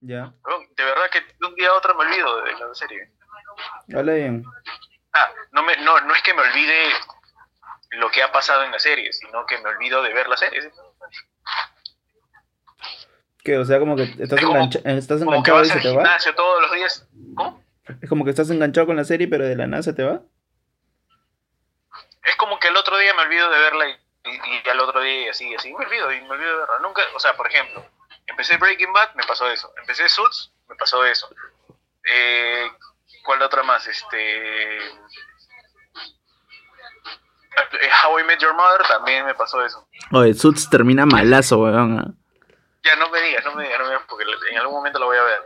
Ya. De verdad que de un día a otro me olvido de la serie. Habla bien. Ah, no, me, no, no es que me olvide lo que ha pasado en la serie, sino que me olvido de ver la serie. ¿Qué? O sea, como que estás, Es como- engancha- estás Como que enganchado vas y se al te va. todos los días. ¿Cómo? Es como que estás enganchado con la serie, pero de la nada se te va. Es como que el otro día me olvido de verla y, y, y al otro día y así, así. Me olvido y me olvido de verla. Nunca, o sea, por ejemplo, empecé Breaking Bad, me pasó eso. Empecé Suits, me pasó eso. Eh, ¿Cuál otra más? Este. eh, How I Met Your Mother también me pasó eso. Oye, Suits termina malazo, weón. ah. Ya no me digas, no me digas, no me digas, porque en algún momento la voy a ver.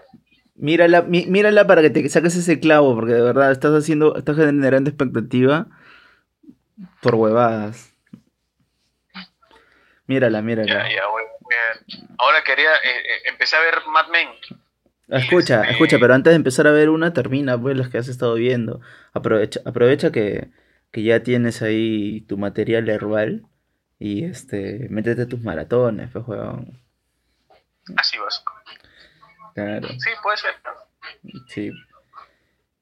Mírala, mí- mírala para que te saques ese clavo, porque de verdad estás haciendo, estás generando expectativa por huevadas. Mírala, mírala. Ya, ya, voy, Ahora quería, eh, eh, empecé a ver Mad Men. Escucha, Este- escucha, pero antes de empezar a ver una, termina pues las que has estado viendo. Aprovecha, aprovecha que, que ya tienes ahí tu material herbal y este, métete tus maratones, pues, huevón. Así vas. Claro, Sí, puede ser. sí.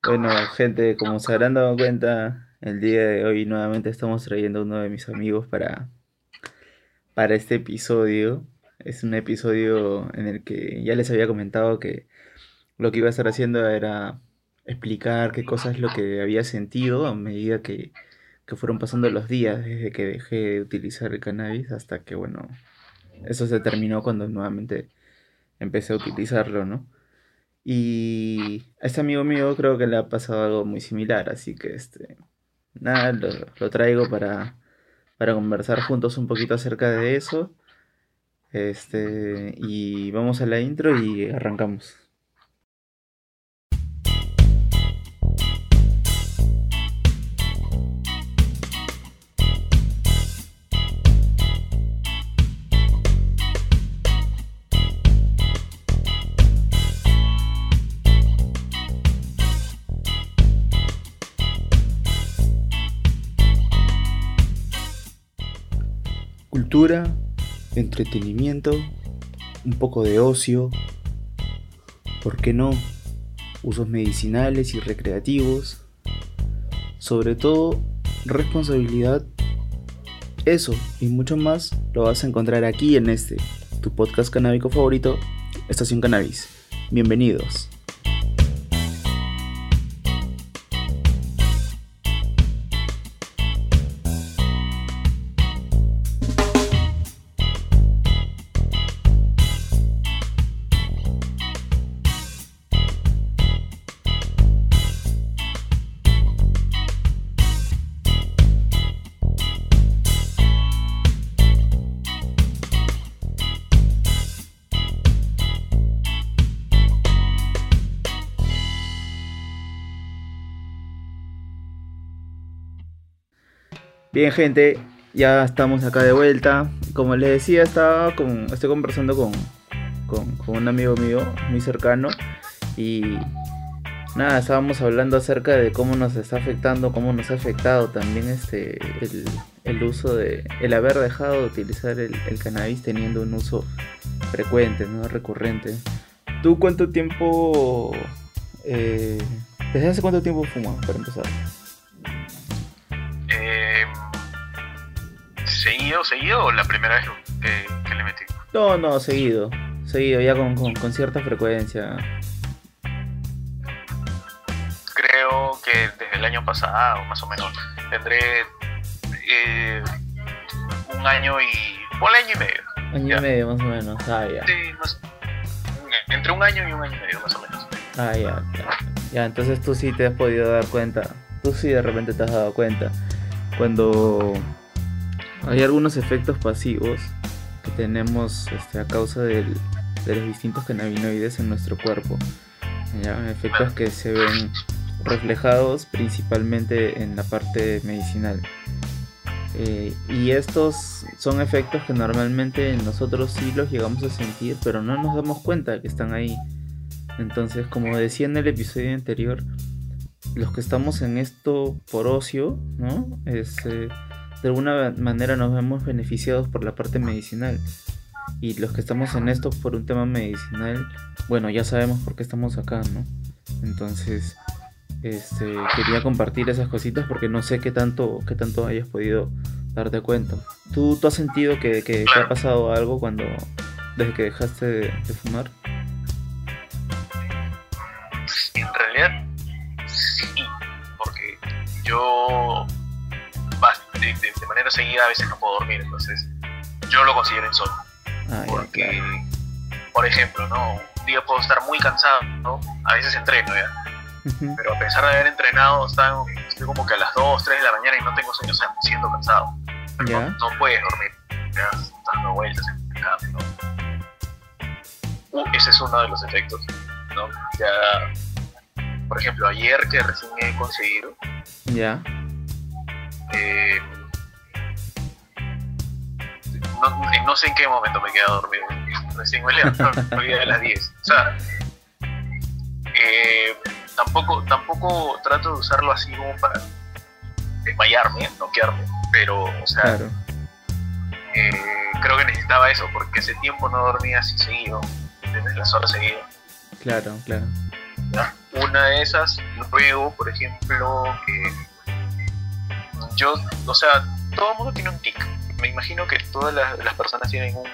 Bueno, gente, como se habrán dado cuenta, el día de hoy nuevamente estamos trayendo a uno de mis amigos para, para este episodio. Es un episodio en el que ya les había comentado que lo que iba a estar haciendo era explicar qué cosa es lo que había sentido a medida que, que fueron pasando los días desde que dejé de utilizar el cannabis hasta que, bueno, eso se terminó cuando nuevamente empecé a utilizarlo, ¿no? Y a este amigo mío creo que le ha pasado algo muy similar, así que este, nada, lo, lo traigo para, para conversar juntos un poquito acerca de eso. Este, y vamos a la intro y arrancamos. Cultura, entretenimiento, un poco de ocio, ¿por qué no? Usos medicinales y recreativos, sobre todo responsabilidad, eso y mucho más lo vas a encontrar aquí en este, tu podcast canábico favorito, Estación Cannabis. Bienvenidos. Bien, gente, ya estamos acá de vuelta. Como les decía, estaba con, estoy conversando con, un amigo mío muy cercano y nada, estábamos hablando acerca de cómo nos está afectando, cómo nos ha afectado también este el, uso de, el haber dejado de utilizar el, el cannabis teniendo un uso frecuente, no recurrente. ¿Tú cuánto tiempo, eh, desde hace cuánto tiempo fumas para empezar? ¿Seguido, seguido o la primera vez que, que le metí? No, no, seguido. Seguido, ya con, con, con cierta frecuencia. Creo que desde el año pasado, más o menos, tendré eh, un año y... un año y medio. Año Ya. y medio más o menos. Ah, ya. Sí, más- entre un año y un año y medio, más o menos. Ah, ya, ya. Ya, entonces tú sí te has podido dar cuenta. Tú sí de repente te has dado cuenta. Cuando hay algunos efectos pasivos que tenemos este, a causa del- de los distintos cannabinoides en nuestro cuerpo. ¿ya? Efectos que se ven reflejados principalmente en la parte medicinal. Eh, y estos son efectos que normalmente nosotros sí los llegamos a sentir, pero no nos damos cuenta que están ahí. Entonces, como decía en el episodio anterior, los que estamos en esto por ocio, ¿no? Es, eh, de alguna manera nos vemos beneficiados por la parte medicinal. Y los que estamos en esto por un tema medicinal, bueno, ya sabemos por qué estamos acá, ¿no? Entonces, este, quería compartir esas cositas porque no sé qué tanto, qué tanto hayas podido darte cuenta. ¿Tú, tú has sentido que, que te ha pasado algo cuando, desde que dejaste de, de fumar? Manera seguida a veces no puedo dormir, entonces yo lo considero insomnio. Ah, Porque, claro. por ejemplo, ¿no? un día puedo estar muy cansado, ¿no? a veces entreno ya, Ujú. pero a pesar de haber entrenado, están- estoy como que a las 2, 3 de la mañana y no tengo sueño, o sea, siento cansado. No, no puedes dormir, ya dando vueltas ¿no? Uh, ese es uno de los efectos, ¿no? Ya, por ejemplo, ayer que recién he conseguido, Ya. eh, no, no sé en qué momento me quedado dormido. Recién me levanté a las 10. O sea, eh, tampoco, tampoco trato de usarlo así como para desmayarme, noquearme, pero, o sea, Claro. eh, creo que necesitaba eso, porque ese tiempo no dormía así seguido, desde las horas seguidas. Claro, claro. ¿ya? Una de esas, luego, por ejemplo, que yo, o sea, todo el mundo tiene un tic. Me imagino que todas las, las personas tienen un,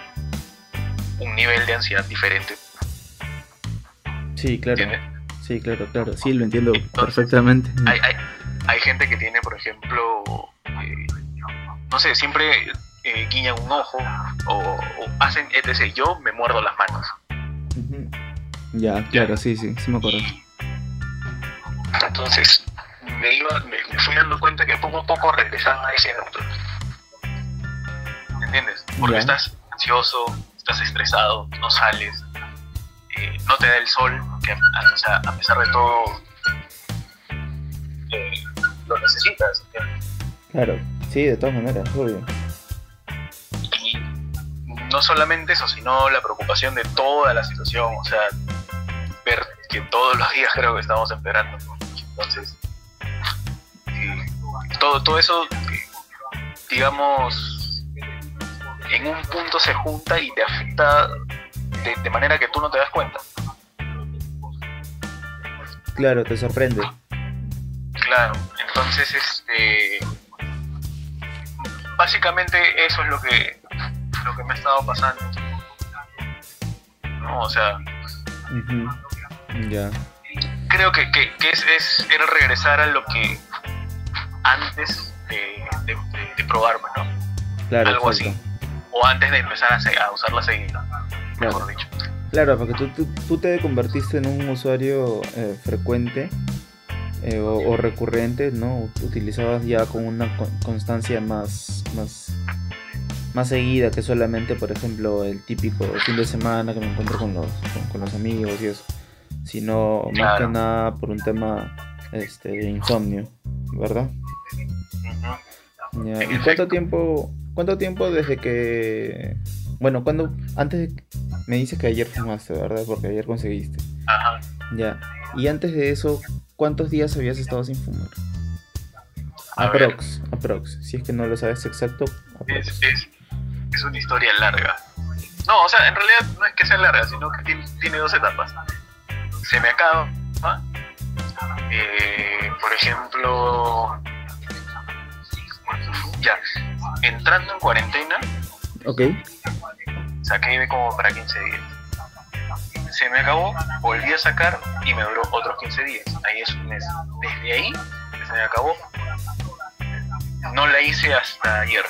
un nivel de ansiedad diferente, Sí, claro. ¿entiendes? Sí, claro, claro. Sí, lo entiendo Entonces, perfectamente. Hay, hay, hay gente que tiene, por ejemplo, eh, no sé, siempre eh, guiñan un ojo o, o hacen etc. Yo me muerdo las manos. Ya, claro, sí, sí, sí me acuerdo. Entonces me, iba, me, me fui dando cuenta que poco a poco regresaba a ese neutro. ¿Me entiendes? Porque estás ansioso, estás estresado, no sales, eh, no te da el sol, que a, o sea, a pesar de todo eh, lo necesitas. ¿entiendes? Claro, sí, de todas maneras, obvio. Y no solamente eso, sino la preocupación de toda la situación, o sea, ver que todos los días creo que estamos esperando. Entonces, eh, todo, todo eso, digamos, en un punto se junta y te afecta de, de manera que tú no te das cuenta. Claro, te sorprende. Claro, entonces, este, básicamente eso es lo que, lo que me ha estado pasando. ¿No? O sea. Ya. creo que, que, que es, es era regresar a lo que antes de, de, de- de probarme, ¿no? Claro, Algo exacto. así. O antes de empezar a, a usarla seguida, mejor Claro. dicho. Claro, porque tú, tú, tú te convertiste en un usuario eh, frecuente eh, o, o recurrente, ¿no? Utilizabas ya con una con- constancia más, más, más seguida que solamente, por ejemplo, el típico fin de semana que me encuentro con los, con, con los amigos y eso, sino más que nada por un tema este, de insomnio, ¿verdad? Ya, ¿Y cuánto tiempo, cuánto tiempo desde que, bueno, cuando, antes de- me dices que ayer fumaste, ¿verdad? Porque ayer conseguiste. Ajá. Ya. Y antes de eso, ¿cuántos días habías estado sin fumar? A ver. Aprox, aprox. Si es que no lo sabes exacto, aprox. Es, es, es una historia larga. No, o sea, en realidad no es que sea larga, sino que tiene, tiene dos etapas. Se me acaba. Eh, por ejemplo, ya, entrando en cuarentena, Ok. saqué como para 15 días. Se me acabó, volví a sacar y me duró otros 15 días. Ahí es un mes. Desde ahí, se me acabó, no la hice hasta ayer.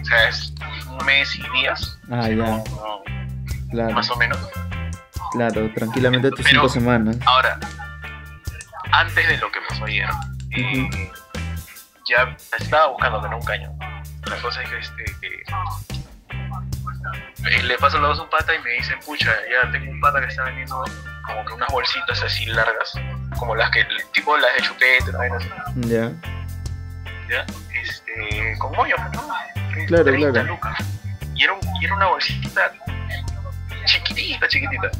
O sea, es un mes y días. Ah, ya. no- no, Claro, más o menos. claro, tranquilamente tus cinco semanas. Ahora, antes de lo que pasó ayer, eh, ya estaba buscando tener un caño. La cosa es que este, eh, le paso la voz a un pata y me dicen, pucha, ya tengo un pata que está vendiendo como que unas bolsitas así largas, como las que, tipo las de chupete, así, Ya. ¿ya? Este, con moño, ¿no? Claro, 30 claro. lucas. Y era, un- y era una bolsita chiquitita, chiquitita,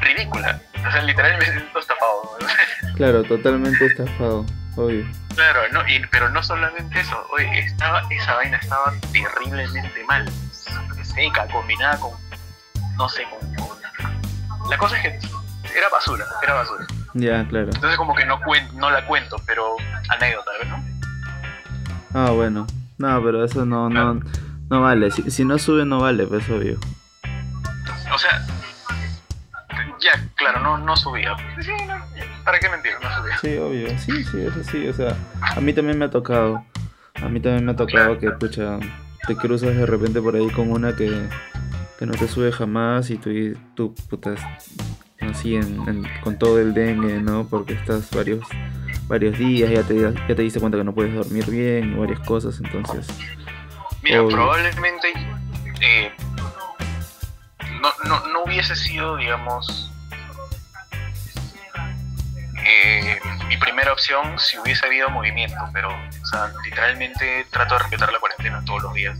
ridícula. O sea, literal me siento estafado. ¿no? Claro, totalmente estafado, obvio. Claro, no, y- pero no solamente eso, oye, estaba, esa vaina estaba terriblemente mal. seca combinada con, no sé, con, con- La cosa es que era basura, era basura. Ya, claro. Entonces como que no, cuen- no la cuento, pero anécdota, ¿no? Ah, bueno. No, pero eso no, no, no vale. Si, si no sube, no vale, pues obvio. O sea, ya, claro, no, no subía. Sí, no, ¿Para qué mentir? No. Sí, obvio. Sí, sí, eso sí. O sea, a mí también me ha tocado. A mí también me ha tocado que, pucha, te cruzas de repente por ahí con una que, que no te sube jamás y tú, tú putas, así en, en- con todo el dengue, ¿no? Porque estás varios varios días, ya te, ya te diste cuenta que no puedes dormir bien y varias cosas, entonces... Mira, Obvio. probablemente eh, no, no, no hubiese sido, digamos, eh, mi primera opción si hubiese habido movimiento, pero, o sea, literalmente trato de respetar la cuarentena todos los días,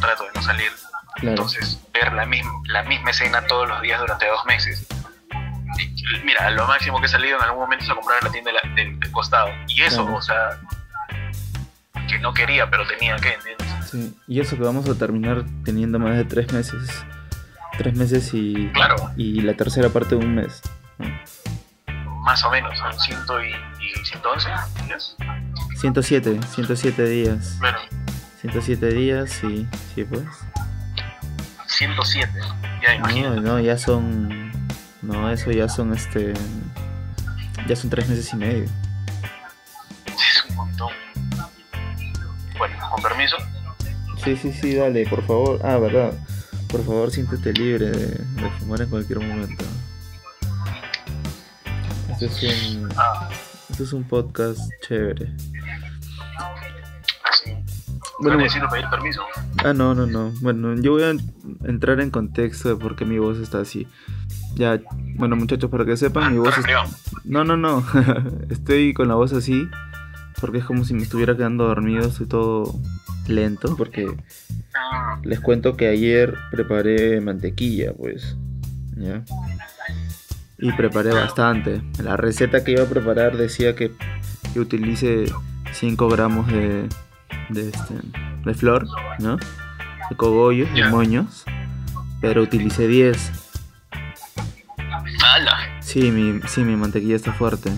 trato de no salir, Claro, entonces ver la misma, la misma escena todos los días durante dos meses. Y, mira, lo máximo que he salido en algún momento es a comprar en la tienda de la- del, del costado, y eso, Claro. o sea, que no quería, pero tenía que, ¿entiendes? sí. Y eso que vamos a terminar teniendo más de tres meses. Tres meses y, Claro. y la tercera parte de un mes. ¿no? Más o menos, son 100 y, y 111 días. 107, 107 días. Bueno, 107 días, sí, sí pues. 107, ya No, imagínate. no, ya son. No, eso ya son este. Ya son tres meses y medio. Es un montón. Bueno, con permiso. Sí, sí, sí, dale, por favor. Ah, verdad. Por favor, siéntete libre de, de fumar en cualquier momento. Este es un, Ah, este es un podcast chévere. así. Bueno, no necesito pedir permiso. Ah, no, no, no. Bueno, yo voy a entrar en contexto de por qué mi voz está así. Ya, bueno, muchachos, para que sepan, mi Ah, voz es... No, no, no. estoy con la voz así porque es como si me estuviera quedando dormido. Estoy todo lento porque Ah, les cuento que ayer preparé mantequilla, pues. ¿Ya? Y preparé bastante. La receta que iba a preparar decía que, que utilice 5 gramos de, de, este, de flor, ¿no? De cogollos, de moños. Pero utilicé 10. ¡Hala! Sí, mi, sí, mi mantequilla está fuerte.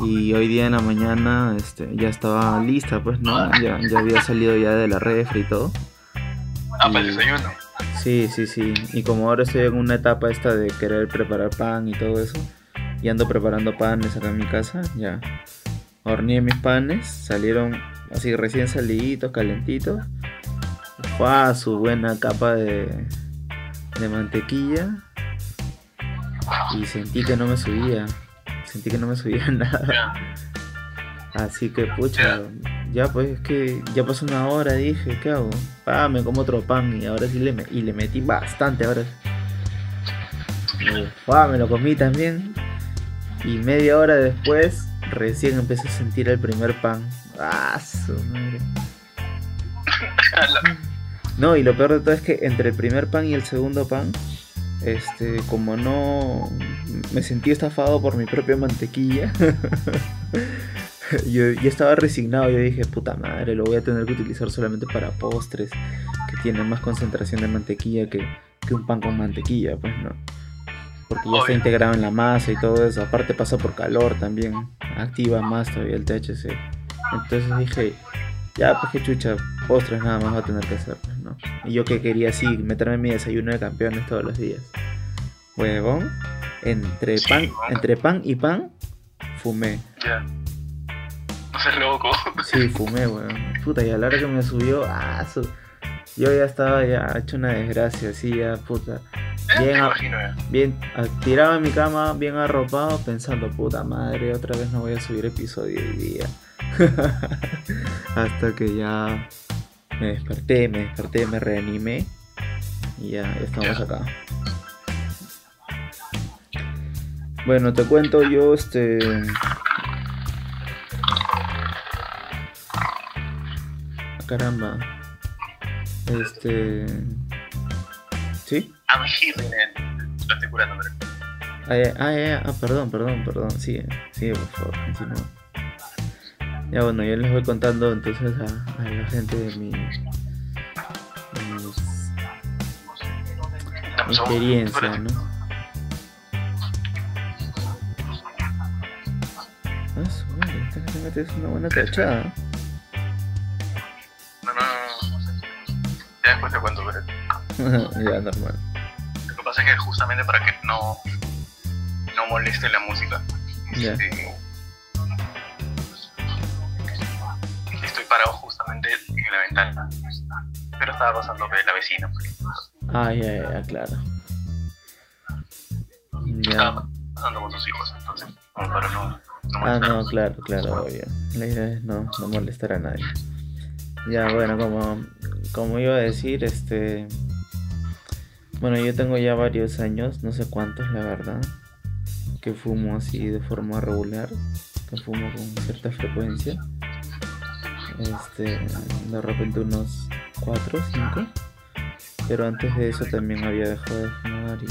Y hoy día en la mañana este, ya estaba lista, pues, ¿no? Ya, ya había salido ya de la refri y todo. Ah, para el desayuno. Sí, sí, sí. Y como ahora estoy en una etapa esta de querer preparar pan y todo eso, y ando preparando panes acá en mi casa, ya. Horneé mis panes, salieron así recién saliditos, calentitos. Fue su buena capa de, de mantequilla. Y sentí que no me subía. Sentí que no me subía nada. Así que, pucha, ya pues es que ya pasó una hora, dije, ¿qué hago? Me como otro pan y ahora sí le, y le metí bastante, ahora pa, me lo comí también. Y media hora después, recién empecé a sentir el primer pan. ¡Ah, su madre! No, y lo peor de todo es que entre el primer pan y el segundo pan, este, como no me sentí estafado por mi propia mantequilla, yo, yo estaba resignado, yo dije, puta madre, lo voy a tener que utilizar solamente para postres, que tienen más concentración de mantequilla que, que un pan con mantequilla, pues no. Porque ya está integrado en la masa y todo eso, aparte pasa por calor también, activa más todavía el THC. Entonces dije, ya, pues que chucha, postres nada más va a tener que hacer, pues, ¿no? Y yo que quería así, meterme mi desayuno de campeones todos los días. Huevón, entre pan, entre pan y pan, fumé. Ya. No seas loco. Sí, fumé, weón. Puta, y a la hora que me subió, ah, su- yo ya estaba ya hecho una desgracia, así ya, puta. Eh, Bien, imagino ya. Bien, ah, tirado en mi cama, bien arropado, pensando, puta madre, otra vez no voy a subir episodio hoy día. Hasta que ya me desperté, me desperté, me reanimé y ya, ya estamos Ya. acá. Bueno, te cuento yo, este... Caramba. Este... ¿Sí? I'm healing it. Lo estoy curando, pero. Ah, ah, ah, perdón, perdón, perdón. Sigue, sigue, por favor, continúa. Ya bueno, yo les voy contando entonces a, a la gente de mi. de mis- experiencia, ¿no? Ah, su madre, esta que te metes una buena cachada. Te ya, normal. lo que pasa es que justamente para que no, no moleste la música, Ya. este, estoy parado justamente en la ventana. Pero estaba pasando la vecina. Ah, ya, ya, ya, claro. Ya. Estaba pasando con sus hijos, entonces, como para no, no Ah, no, claro, claro, obvio. La idea es no, no molestar a nadie. Ya, bueno, como, como iba a decir, este... Bueno, yo tengo ya varios años, no sé cuántos, la verdad, que fumo así de forma regular, que fumo con cierta frecuencia. Este, de repente unos 4 o 5. Pero antes de eso también había dejado de fumar y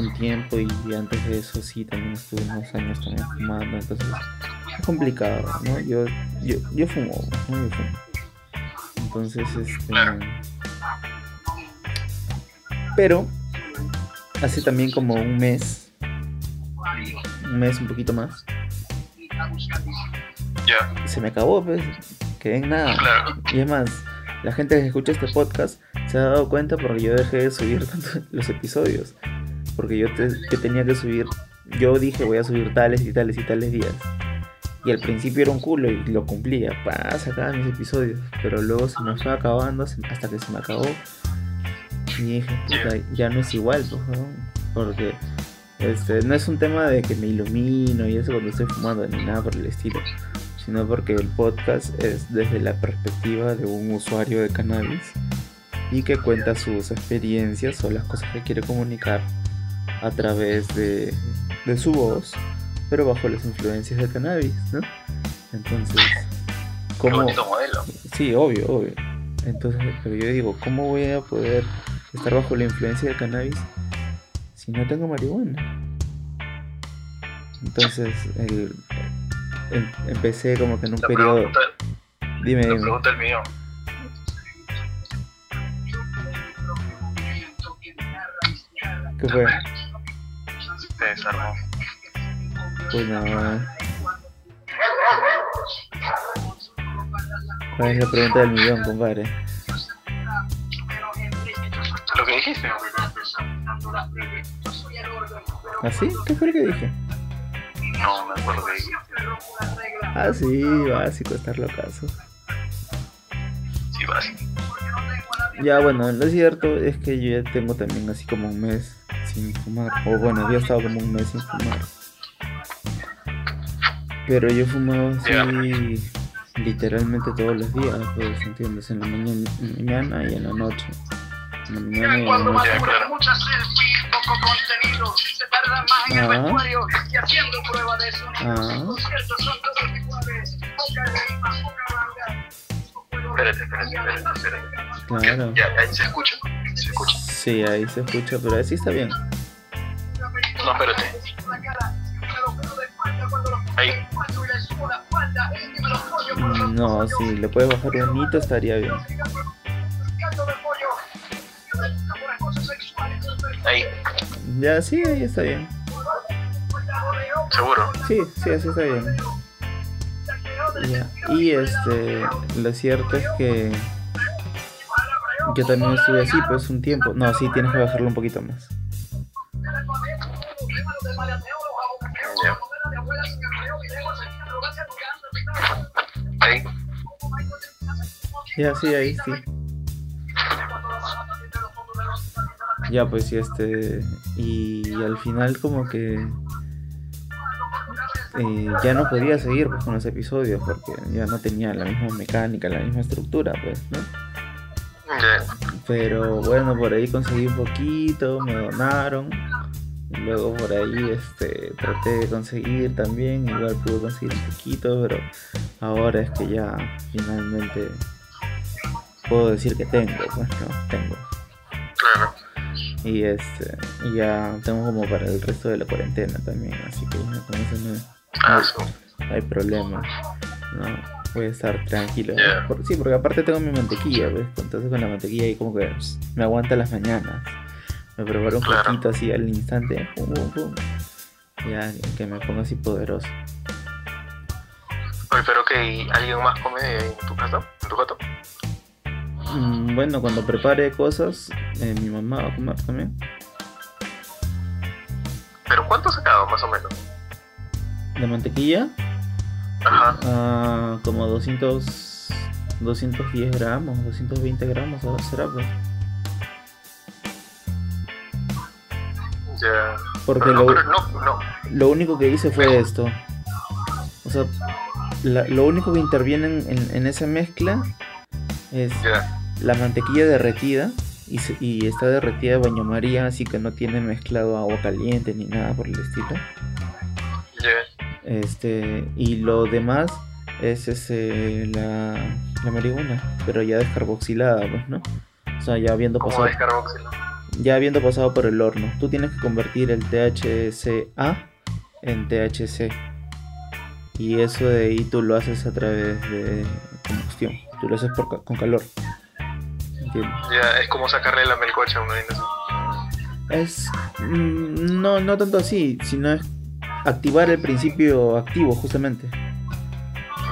un tiempo y antes de eso sí también estuve unos años también fumando, entonces es complicado, ¿no? Yo, yo, yo fumo, ¿no? Yo fumo. Entonces, este... Pero hace también como un mes, un mes, un poquito más, Ya, se me acabó, pues, quedé en nada. claro. Y es más, la gente que escucha este podcast se ha dado cuenta porque yo dejé de subir tanto los episodios. Porque yo, te- yo tenía que subir, yo dije voy a subir tales y tales y tales días. Y al principio era un culo y lo cumplía, pa, sacaba mis episodios. Pero luego se me fue acabando hasta que se me acabó. Y dije, puta, ya no es igual, pues, ¿no? Porque este, no es un tema de que me ilumino y eso cuando estoy fumando, ni nada por el estilo sino porque el podcast es desde la perspectiva de un usuario de cannabis y que cuenta sus experiencias o las cosas que quiere comunicar a través de, de su voz, pero bajo las influencias del cannabis, ¿no? Entonces, Qué ¿cómo? bonito modelo. Sí, obvio, obvio. Entonces, pero yo digo, ¿cómo voy a poder estar bajo la influencia del cannabis si no tengo marihuana? Entonces, el, em- empecé como que en un La periodo... pregunta, Dime, dime. pregunta del millón. ¿Qué fue? Se desarmó. Pues nada. ¿Cuál es la pregunta del millón, compadre? Lo que dijiste. ¿Así? ¿Qué fue lo que dije? No, me acuerdo. Ah, sí, básico, estar locazo. Sí, vas. Ya, bueno, lo cierto es que yo ya tengo también así como un mes sin fumar. O bueno, yo he estado como un mes sin fumar. Pero yo fumaba así literalmente todos los días, pues, ¿entiendes? En la mañana, mañana y en la noche. En la mañana y en la noche. Ya, claro. Muchas selfies, poco contenido, se tarda más en el Ah. vestuario y haciendo prueba de sonido. Ah. Los conciertos son todos iguales, poca rima, poca banda. Espérate, espérate, espérate, espérate. Claro. Ya, ahí se escucha. Se escucha. Sí, ahí se escucha, pero así está bien. No, espérate. No, si le puedes bajar un hito estaría bien. Ahí. Ya, sí, ahí está bien. Seguro. Sí, sí, así está bien. Ya. Y este, lo cierto es que yo también estuve así, pues un tiempo. No, sí, tienes que bajarlo un poquito más. Ya, sí, ahí sí. Ya, pues sí, este. Y al final, como que. eh, ya no podía seguir pues, con los episodios porque ya no tenía la misma mecánica, la misma estructura, pues, ¿no? Pero bueno, por ahí conseguí un poquito, me donaron. Luego por ahí este, traté de conseguir también, igual pude conseguir un poquito, pero ahora es que ya finalmente puedo decir que tengo, pues no, tengo. Claro. Y este, y ya tengo como para el resto de la cuarentena también, así que ya con eso no, Ah, no hay problema. No, voy a estar tranquilo. Por- sí, porque aparte tengo mi mantequilla, ¿ves? Entonces con la mantequilla ahí como que pss, me aguanta las mañanas. Me preparo un Claro. poquito así al instante. pum, pum, pum. Ya, que me ponga así poderoso. Oye, pero que alguien más come en tu casa, en tu gato. Mm, bueno, cuando prepare cosas, eh, mi mamá va a comer también. Pero ¿cuánto sacado más o menos? De mantequilla, Ajá. ah, como 200, 210 gramos, 220 gramos, ahora será pues. Ya. Porque no, lo, pero no, no. lo único que hice fue esto. O sea, la- lo único que interviene en, en- en esa mezcla es Ya. La mantequilla derretida y, se- y está derretida de baño María, así que no tiene mezclado agua caliente ni nada por el estilo. Este, y lo demás es ese, la, la marihuana, pero ya descarboxilada, pues, ¿no? O sea, ya habiendo ¿Cómo pasado, ya habiendo pasado por el horno. Tú tienes que convertir el THCA en THC. Y eso de ahí tú lo haces a través de combustión. Tú lo haces por con calor. Ya, es como sacarle la melcocha a una. Es. mm, no, no tanto así, sino es activar el principio activo, justamente.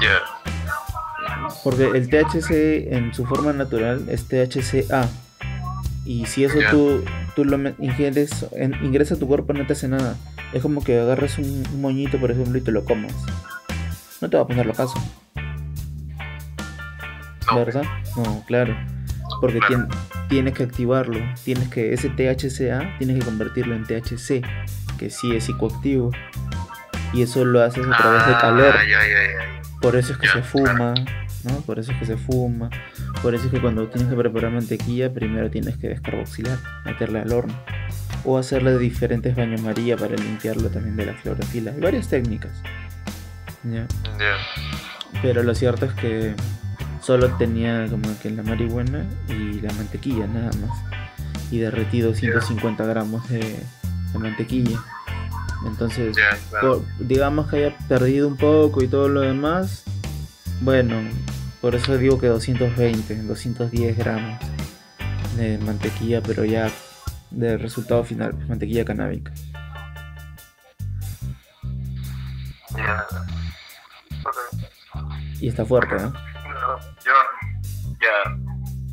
Ya. Porque el THC en su forma natural es THCA. Y si eso Ya. tú, tú lo ingieres, en- ingresa a tu cuerpo, no te hace nada. Es como que agarras un, un moñito, por ejemplo, y te lo comas. No te va a poner lo caso, No. ¿verdad? No, claro. Porque Claro. tien- tienes que activarlo. Tienes que, ese THCA, tienes que convertirlo en THC, que sí es psicoactivo. Y eso lo haces a través de calor. Ah, ya, ya, ya. Por eso es que se fuma, ¿no? Por eso es que se fuma. Por eso es que cuando tienes que preparar mantequilla, primero tienes que descarboxilar, meterla al horno. O hacerle diferentes baños María para limpiarlo también de la clorofila. Hay varias técnicas. Pero lo cierto es que solo tenía como que la marihuana y la mantequilla nada más. Y derretido 150 gramos de, de mantequilla. Entonces, Ya, claro. por- digamos que haya perdido un poco y todo lo demás, bueno, por eso digo que 220, 210 gramos de mantequilla, pero ya de resultado final, mantequilla canábica. Y está fuerte, ¿no? No, yo ya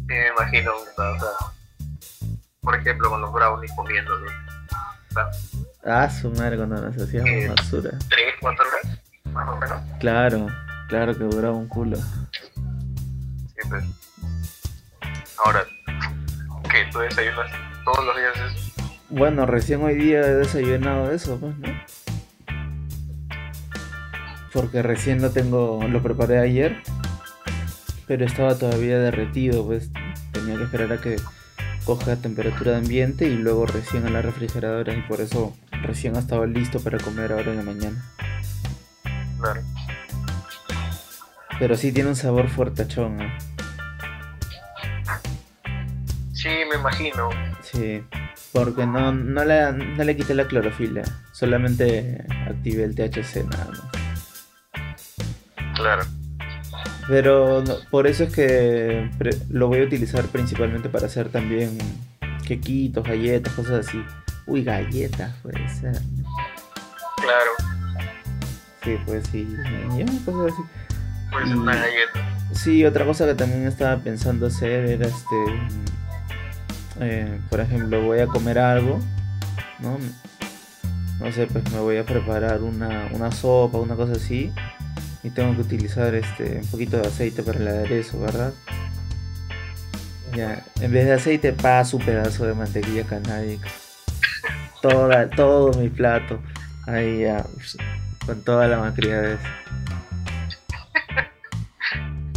me imagino, o sea, por ejemplo, con los brownies comiéndolos. Ah, su madre cuando nos hacíamos Eh. basura. ¿Tres, cuatro horas? Más o menos. Claro, claro que duraba un culo. Sí, pues. Ahora, ¿qué? ¿Tú desayunas todos los días eso? Bueno, recién hoy día he desayunado eso, pues, ¿no? Porque recién lo tengo, lo preparé ayer, pero estaba todavía derretido, pues tenía que esperar a que coja temperatura de ambiente y luego recién a la refrigeradora y por eso recién ha estado listo para comer ahora en la mañana. Claro. Pero sí tiene un sabor fuertachón, ¿eh? Sí, me imagino. Sí, porque no, no, le, no le quité la clorofila, solamente activé el THC nada más. Claro. Pero no- por eso es que lo voy a utilizar principalmente para hacer también quequitos, galletas, cosas así. Uy, galletas puede ser. Claro. Sí, pues sí. ya, cosas así. Puede ser Y- una galleta. Sí, otra cosa que también estaba pensando hacer era este. eh, por ejemplo, voy a comer algo, ¿no? No sé, pues me voy a preparar una, una sopa, una cosa así. Y tengo que utilizar este un poquito de aceite para el aderezo, ¿verdad? Ya, en vez de aceite paso un pedazo de mantequilla canábica. Toda, todo mi plato. Ahí ya, con toda la macriadez.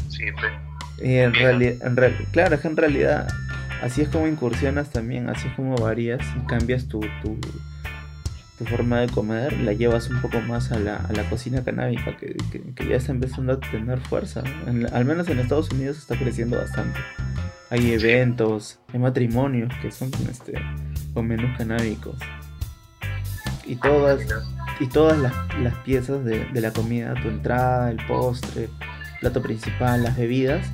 Sí, pues. Y en realidad, claro, es que en realidad así es como incursionas también, así es como varías y cambias tu, tu, tu forma de comer, la llevas un poco más a la, a la cocina canábica, que, que- ya está empezando a tener fuerza. al menos en Estados Unidos está creciendo bastante. Hay eventos, hay matrimonios que son este, con menús canábicos. Y todas, y todas las, las piezas de, de la comida, tu entrada, el postre, plato principal, las bebidas,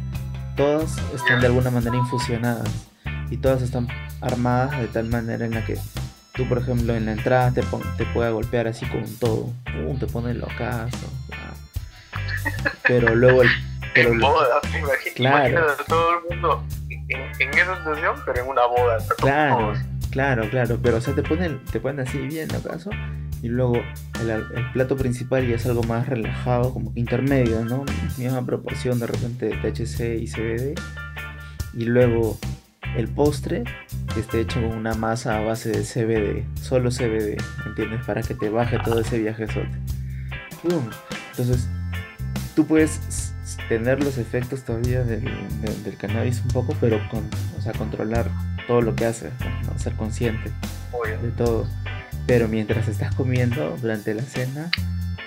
todas están de alguna manera infusionadas y todas están armadas de tal manera en la que tú, por ejemplo, en la entrada te, te pueda golpear así con todo. Pum, te pone locazo. Pero luego el. Pero en boda, ¿te imaginas? Claro. Imagínate a todo el mundo en, en esa situación, pero en una boda. Claro, claro, claro, pero o sea, te ponen, te ponen así bien, ¿acaso? Y luego el, el plato principal ya es algo más relajado, como intermedio, ¿no? Misma proporción de repente de THC y CBD. Y luego el postre, que esté hecho con una masa a base de CBD, solo CBD, ¿entiendes? Para que te baje todo ese viajezote. ¡Pum! Entonces, tú puedes tener los efectos todavía del, del- del cannabis un poco, pero con, o sea, controlar todo lo que haces, ¿no? ser consciente Obvio. de todo. Pero mientras estás comiendo durante la cena,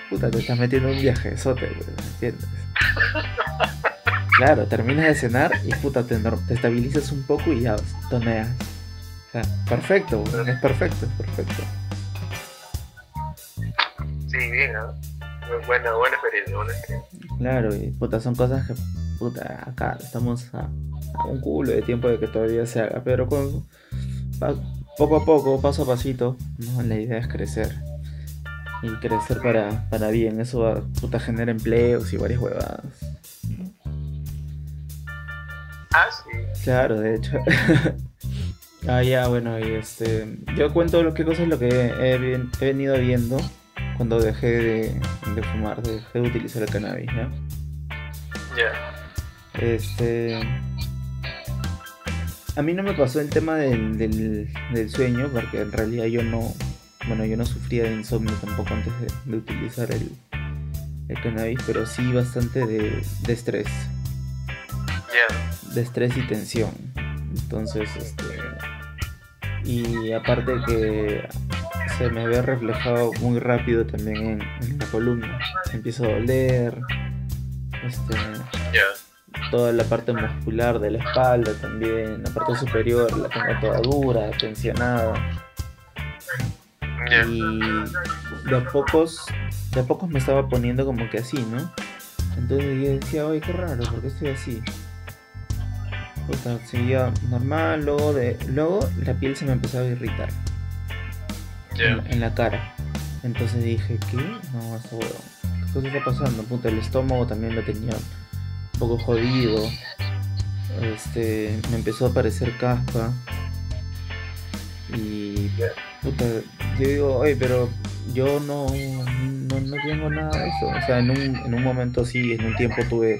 puta, te estás metiendo un viajezote, ¿entiendes? Claro, terminas de cenar y puta, te, te estabilizas un poco y ya toneas. O sea, perfecto, es perfecto, es perfecto. Sí, bien. Bu- Buena, buena experiencia, buena experiencia. Claro, y puta, son cosas que, puta, acá estamos a, a un culo de tiempo de que todavía se haga, pero con, pa- poco a poco, paso a pasito, ¿no? la idea es crecer. Y crecer para, para bien, eso va, puta, genera empleos y varias huevadas. Ah, sí. Claro, de hecho. ah, ya, bueno, y este. Yo cuento lo que cosas lo que he, venido viendo cuando dejé de, de fumar, dejé de utilizar el cannabis, ¿ya? Ya. Este. A mí no me pasó el tema del, del, del sueño, porque en realidad yo no. Bueno, yo no sufría de insomnio tampoco antes de, de utilizar el, el cannabis, pero sí bastante de, de estrés. Ya. De estrés y tensión. Entonces, este. Y aparte que se me ve reflejado muy rápido también en, en la columna. Empiezo a doler. Este, toda la parte muscular de la espalda también, la parte superior la tengo toda dura, tensionada. Y de a pocos, de a pocos me estaba poniendo como que así, ¿no? Entonces yo decía, oye, qué raro, ¿por qué estoy así? Puta, seguía normal, luego, de, luego la piel se me empezaba a irritar en, la- en la cara. Entonces dije, ¿qué? No, esto huevón. ¿Qué cosa está pasando? Puta, el estómago también lo tenía un poco jodido. Este, me empezó a aparecer caspa. Y puta, yo digo, oye, pero yo no, no, no tengo nada de eso. O sea, en un, en un momento sí, en un tiempo tuve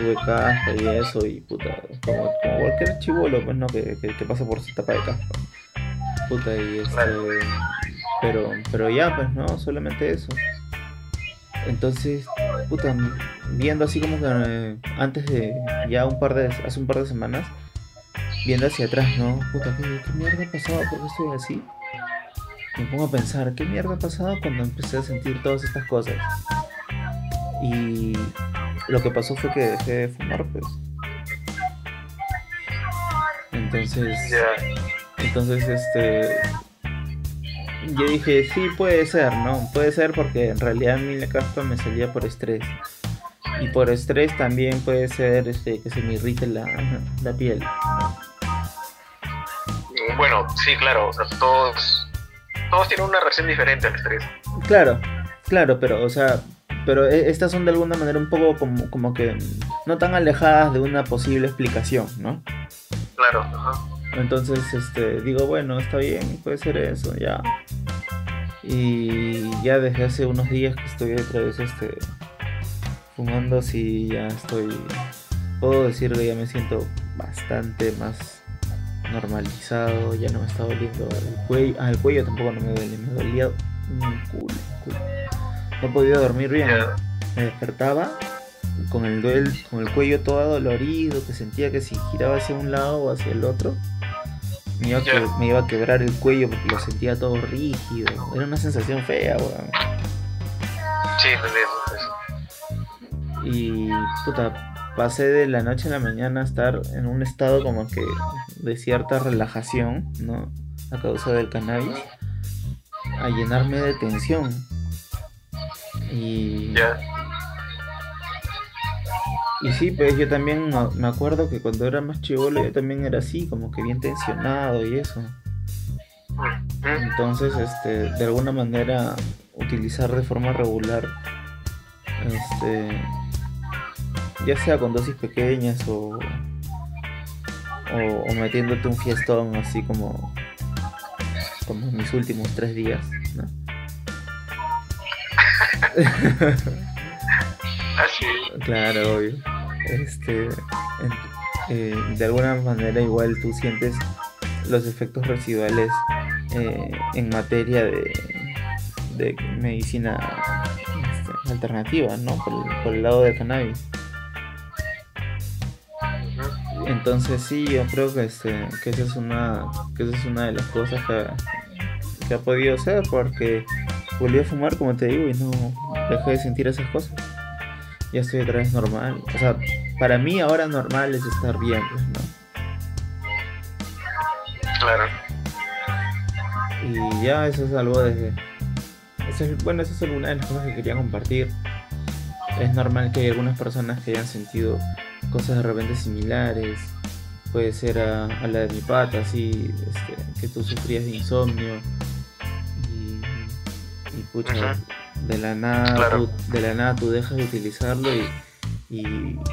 tuve caspa y eso, y puta, como, como cualquier chivolo, pues no, que, que, que pasa por su etapa de caspa. Puta, y este. Pero, pero ya, pues no, solamente eso. Entonces, puta, viendo así como que eh, antes de, ya un par de, hace un par de semanas, viendo hacia atrás, ¿no? Puta, ¿qué, qué mierda ha pasado? ¿Por qué estoy así? Me pongo a pensar, ¿qué mierda ha pasado cuando empecé a sentir todas estas cosas? Y lo que pasó fue que dejé de fumar, pues. Entonces, entonces, este. Yo dije, sí, puede ser, ¿no? Puede ser porque en realidad a mí la caspa me salía por estrés. Y por estrés también puede ser este, que se me irrite la, la piel. Bueno, sí, claro. O sea, todos, todos tienen una reacción diferente al estrés. Claro, claro, pero, o sea, pero e- estas son de alguna manera un poco como, como que no tan alejadas de una posible explicación, ¿no? Claro. Ajá. Entonces, este, digo, bueno, está bien, puede ser eso, ya. Y ya desde hace unos días que estoy otra vez, este, fumando así, ya estoy, puedo decir que ya me siento bastante más normalizado, ya no me está doliendo el cuello, ah, el cuello tampoco no me duele, me dolía un culo, un culo. No podido dormir bien, me despertaba con el, duel- con el cuello todo dolorido, que sentía que si giraba hacia un lado o hacia el otro, me iba, a que- Ya. me iba a quebrar el cuello porque lo sentía todo rígido. Era una sensación fea, weón. Sí, eso. Y puta, pasé de la noche a la mañana a estar en un estado como que de cierta relajación, ¿no? A causa del cannabis, a llenarme de tensión. Y. Y sí, pues yo también me acuerdo que cuando era más chivolo yo también era así, como que bien tensionado y eso. Entonces, este, de alguna manera utilizar de forma regular, este, ya sea con dosis pequeñas o, o, o metiéndote un fiestón así como, como en mis últimos tres días, ¿no? Así. Claro, obvio. Este, eh, de alguna manera igual tú sientes los efectos residuales eh, en materia de, de medicina este, alternativa, ¿no? Por, el- por el lado del cannabis. Entonces sí, yo creo que, este, que esa es una, que esa es una de las cosas que, que ha podido ser porque volví a fumar, como te digo, y no dejé de sentir esas cosas. Ya estoy otra vez normal. O sea, para mí ahora normal es estar bien, pues, ¿no? Claro. Y ya eso es algo de... eso es- bueno, eso es alguna de las cosas que quería compartir. Es normal que hay algunas personas que hayan sentido cosas de repente similares. Puede ser a, a la de mi pata, así, este, que tú sufrías de insomnio. Y, de la nada, Claro. tú, de la nada tú dejas de utilizarlo y, y,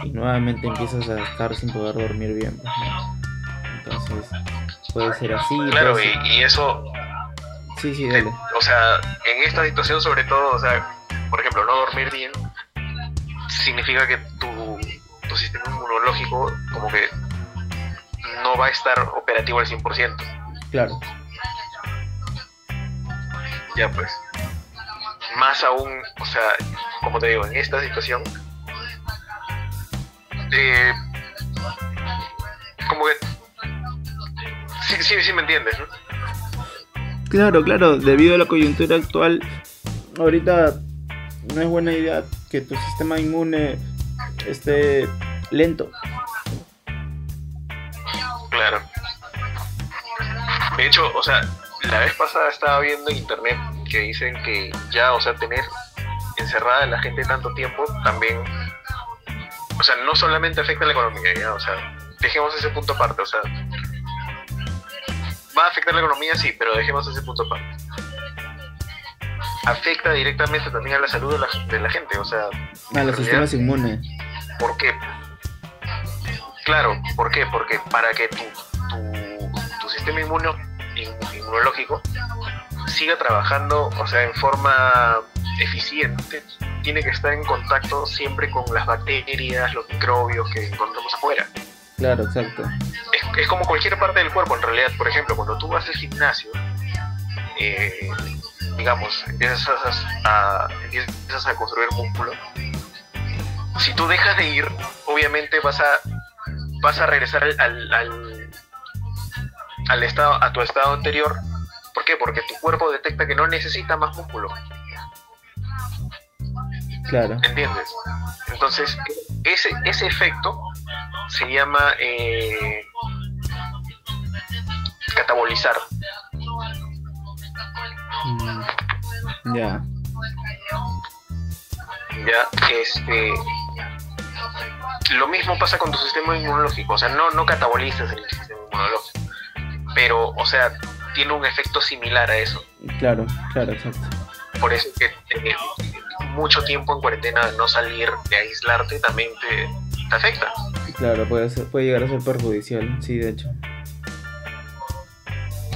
y nuevamente empiezas a estar sin poder dormir bien. pues, ¿no? Entonces, puede ser así. Claro, ser- y, y eso, Sí, sí, dale. o sea, en esta situación sobre todo, o sea, por ejemplo, no dormir bien significa que tu, tu sistema inmunológico como que no va a estar operativo al 100%. Claro. Ya pues. Más aún, o sea, como te digo, en esta situación, eh, como que... Sí, sí, sí me entiendes, ¿no? Claro, claro, debido a la coyuntura actual, ahorita no es buena idea que tu sistema inmune esté lento. Claro. De hecho, o sea, la vez pasada estaba viendo en internet que dicen que ya, o sea, tener encerrada a la gente tanto tiempo también, o sea, no solamente afecta a la economía, ya, o sea, dejemos ese punto aparte, o sea, va a afectar la economía, sí, pero dejemos ese punto aparte. Afecta directamente también a la salud de la, de la gente, o sea, A los sistemas inmunes. ¿Por qué? Claro, ¿por qué? Porque para que tu, tu, tu sistema inmuno- in- inmunológico siga trabajando, o sea, en forma eficiente, tiene que estar en contacto siempre con las bacterias, los microbios que encontramos afuera. Claro, exacto. Es, es como cualquier parte del cuerpo, en realidad, por ejemplo, cuando tú vas al gimnasio, eh, digamos, empiezas a, empiezas a construir músculo, si tú dejas de ir, obviamente vas a vas a regresar al, al, al- al estado, a tu estado anterior. ¿Por qué? Porque tu cuerpo detecta que no necesita más músculo, Claro. ¿entiendes? Entonces, ese, ese efecto se llama eh, catabolizar. Mm, ya. Ya, este. Lo mismo pasa con tu sistema inmunológico, o sea, no, no catabolizas el sistema inmunológico, pero, o sea, tiene un efecto similar a eso. Claro, claro, exacto. Por eso que mucho tiempo en cuarentena, no salir, de aislarte, también te, te afecta. Claro, puede, ser, puede llegar a ser perjudicial, sí, de hecho.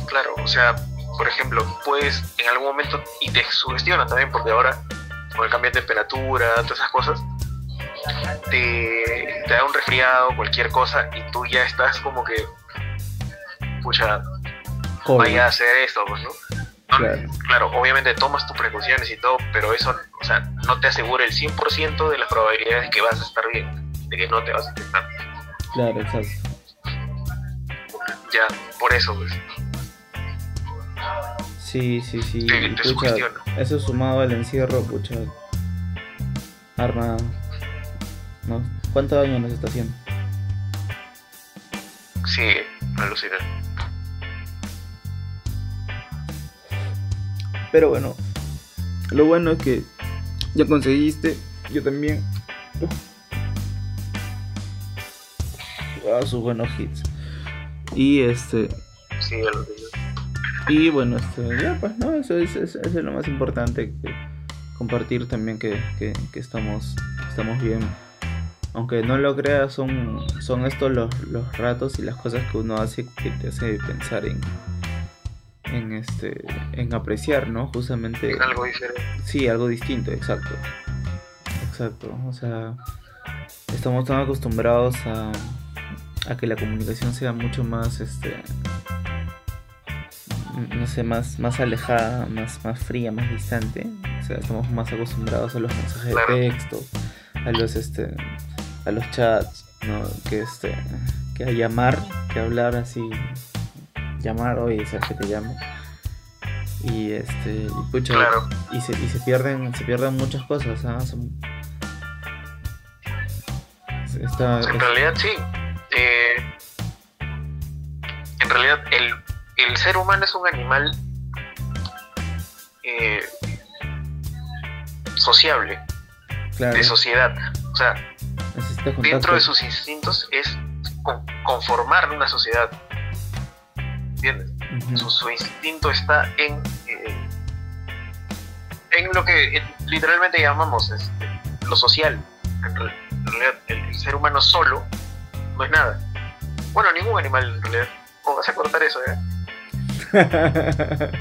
Claro, o sea, por ejemplo, puedes en algún momento, y te sugestiona también, porque ahora, con el cambio de temperatura, todas esas cosas, te, te da un resfriado, cualquier cosa, y tú ya estás como que, pucha, Vaya a hacer esto, pues, ¿no? No, Claro. Claro, obviamente tomas tus precauciones y todo, pero eso, o sea, no te asegura el 100% de las probabilidades de que vas a estar bien, de que no te vas a infectar. Claro, exacto. Ya, por eso, pues. Sí, sí, sí. Te- te pucha, eso sumado al encierro, pucha. Arma. ¿No? ¿Cuánto daño nos está haciendo? Sí, alucinante. Pero bueno, lo bueno es que ya conseguiste, yo también. todos sus buenos hits. Y este, Sí, a lo y bueno, este, ya pues, ¿no? Eso es, eso es lo más importante, que compartir también que, que, que estamos, estamos bien. Aunque no lo creas, son, son estos los, los ratos y las cosas que uno hace que te hace pensar en, en este, en apreciar, ¿no? Justamente. Algo diferente. Sí, algo distinto, exacto. Exacto. O sea, estamos tan acostumbrados a, a que la comunicación sea mucho más, este, no sé, más, más alejada, más, más fría, más distante. O sea, estamos más acostumbrados a los mensajes Claro. de texto, a los, este, a los chats, ¿no? Que este, que a llamar, que hablar así, llamar, oye, sabes que te llamo. Y este, y pucha, Claro. y se, y se pierden se pierden muchas cosas ¿ah? Son- En es- realidad sí. Eh, en realidad el, el ser humano es un animal eh, sociable, claro, de sociedad. O sea, dentro de sus instintos es con- conformar una sociedad. ¿Entiendes? Su, su instinto está en, eh, en lo que literalmente llamamos este, lo social. En real- en realidad, el, el ser humano solo no es nada. Bueno, ningún animal en realidad. ¿Cómo vas a cortar eso, eh?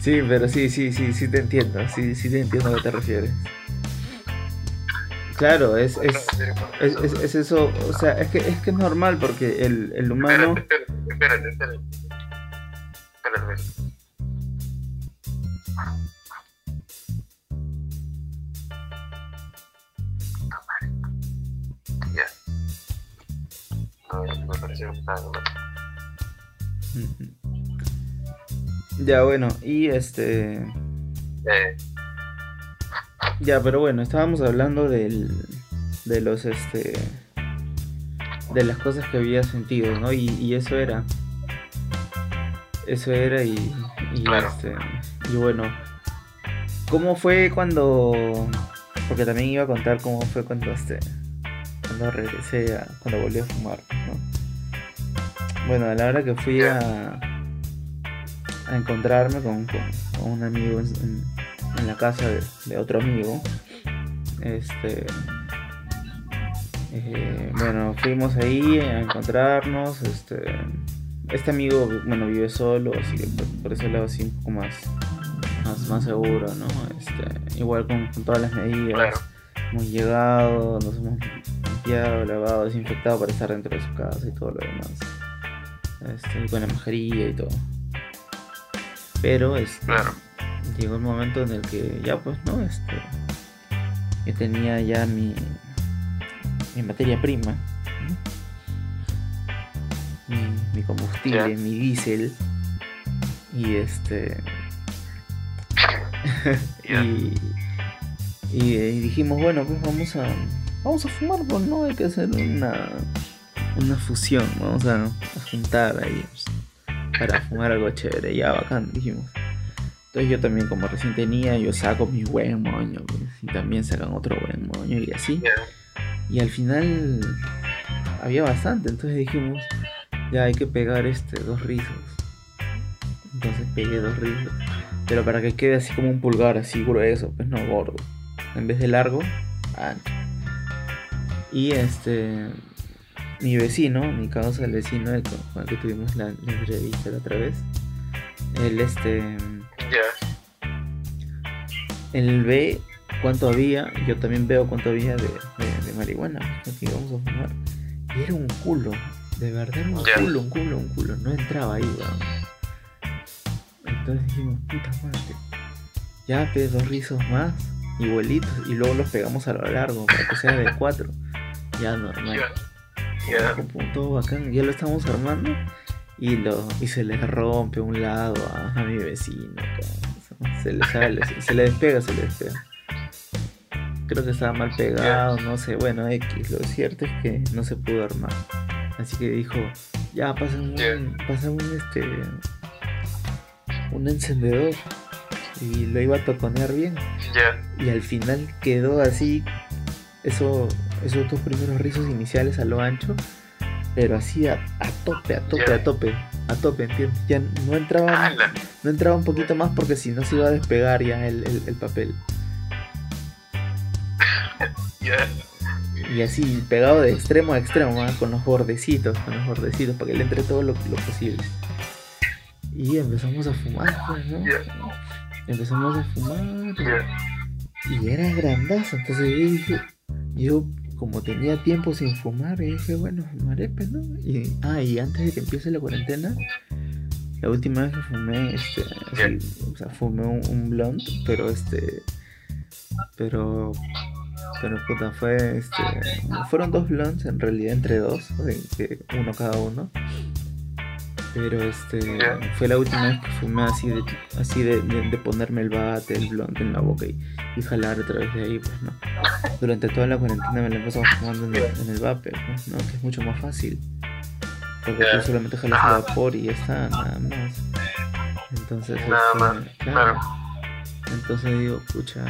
sí, pero sí, sí, sí, sí te entiendo, sí, sí te entiendo a qué te refieres. Claro, es, es, es, es- es eso, o sea, es que es que es normal porque el, el humano, Espérate, espérate, espérate. Espérate, espérate. Ya. A ver, me pareció que estaba mal. Ujú. ya bueno, y este, Eh, Ya, pero bueno, estábamos hablando del, de los, este, de las cosas que había sentido, ¿no? Y, y eso era, eso era y, y, Claro. este, y bueno, ¿cómo fue cuando, porque también iba a contar cómo fue cuando, este, cuando regresé, a, cuando volví a fumar, ¿no? Bueno, a la hora que fui a, a encontrarme con, con- con un amigo en, en- en la casa de, de otro amigo, este, eh, bueno, fuimos ahí a encontrarnos, este, este amigo, bueno, vive solo, así que por, por ese lado sí un poco más, más, más seguro, ¿no? Este, igual con, con todas las medidas. Hemos llegado, nos hemos limpiado, lavado, desinfectado para estar dentro de su casa y todo lo demás. Este, con la mascarilla y todo. Pero este. Llegó el momento en el que ya pues no, este. Yo tenía ya mi. mi materia prima. ¿no? Mi, mi combustible, mi diésel. Y este. Y, y, eh, dijimos, bueno, pues vamos a vamos a fumar, pues no hay que hacer una una fusión, vamos a, a juntar ahí pues, para fumar algo chévere, ya bacán, dijimos. Entonces yo también como recién tenía, yo saco mi buen moño, pues, y también sacan otro buen moño y así. Y al final había bastante, entonces dijimos, ya hay que pegar este dos rizos. Entonces pegué dos rizos. Pero para que quede así como un pulgar, así grueso, pues no gordo. En vez de largo, ancho. Y este. Mi vecino, mi causa, el vecino el con con el que tuvimos la, la entrevista la otra vez. Él este. Ya. Él ve cuánto había, yo también veo cuánto había de, de- de marihuana que íbamos a fumar. Y era un culo, de verdad era un Ya. culo, un culo, un culo, no entraba ahí, weón. Entonces dijimos, puta madre, ya pe dos rizos más, igualitos, y luego los pegamos a lo largo para que sea de cuatro. Ya normal. Ya. Ya. Como todo bacán, ya lo estamos armando y lo y se le rompe un lado a, a mi vecino. Se le sale, se, se le despega, se le despega. Creo que estaba mal pegado, no sé, bueno, X. Lo cierto es que no se pudo armar. Así que dijo, ya pasa un, un este un encendedor y lo iba a toconear bien y al final quedó así eso esos dos primeros rizos iniciales a lo ancho, pero así a, a tope, a tope, a tope, a tope, ¿entiendes? Ya no entraba, no entraba un poquito más porque si no se iba a despegar ya el, el- el papel. Y así pegado de extremo a extremo, ¿ah? con los bordecitos, con los bordecitos, para que le entre todo lo, lo posible. Y empezamos a fumar, pues, ¿no? Empezamos a fumar. Ya. Y era grandazo, entonces yo dije, yo como tenía tiempo sin fumar, y dije, bueno, fumaré, pues, ¿no? Y, ah, y antes de que empiece la cuarentena, la última vez que fumé, este, así, o sea, fumé un, un blunt, pero este, pero, pero puta, fue, este, fueron dos blunts en realidad, entre dos, o sea, que uno cada uno. Pero este fue la última vez que fumé así de así de, de- de ponerme el bate, el blunt en la boca y, y jalar a través de ahí, pues no. Durante toda la cuarentena me la he pasado fumando en el, en el vape, pues, ¿no? Que es mucho más fácil. Porque tú solamente jalas Ajá. el vapor y ya está, nada más. Entonces, Nada este, más, claro. Entonces digo, pucha,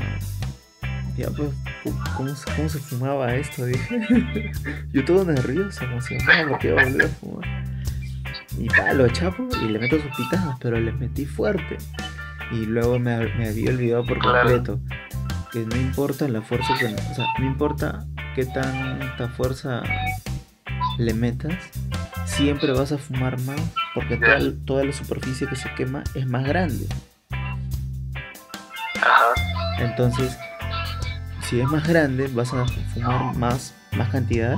ya pues, ¿cómo- ¿cómo, se- cómo se fumaba esto? Dije. Yo todo nervioso, emocionado porque iba a volver a fumar. Y pa, lo chapo y le meto sus pitadas, pero le metí fuerte. Y luego me, me había olvidado por completo que no importa la fuerza que. O sea, no importa qué tanta fuerza le metas, siempre vas a fumar más porque toda, toda la superficie que se quema es más grande. Entonces, si es más grande, vas a fumar más, más cantidad.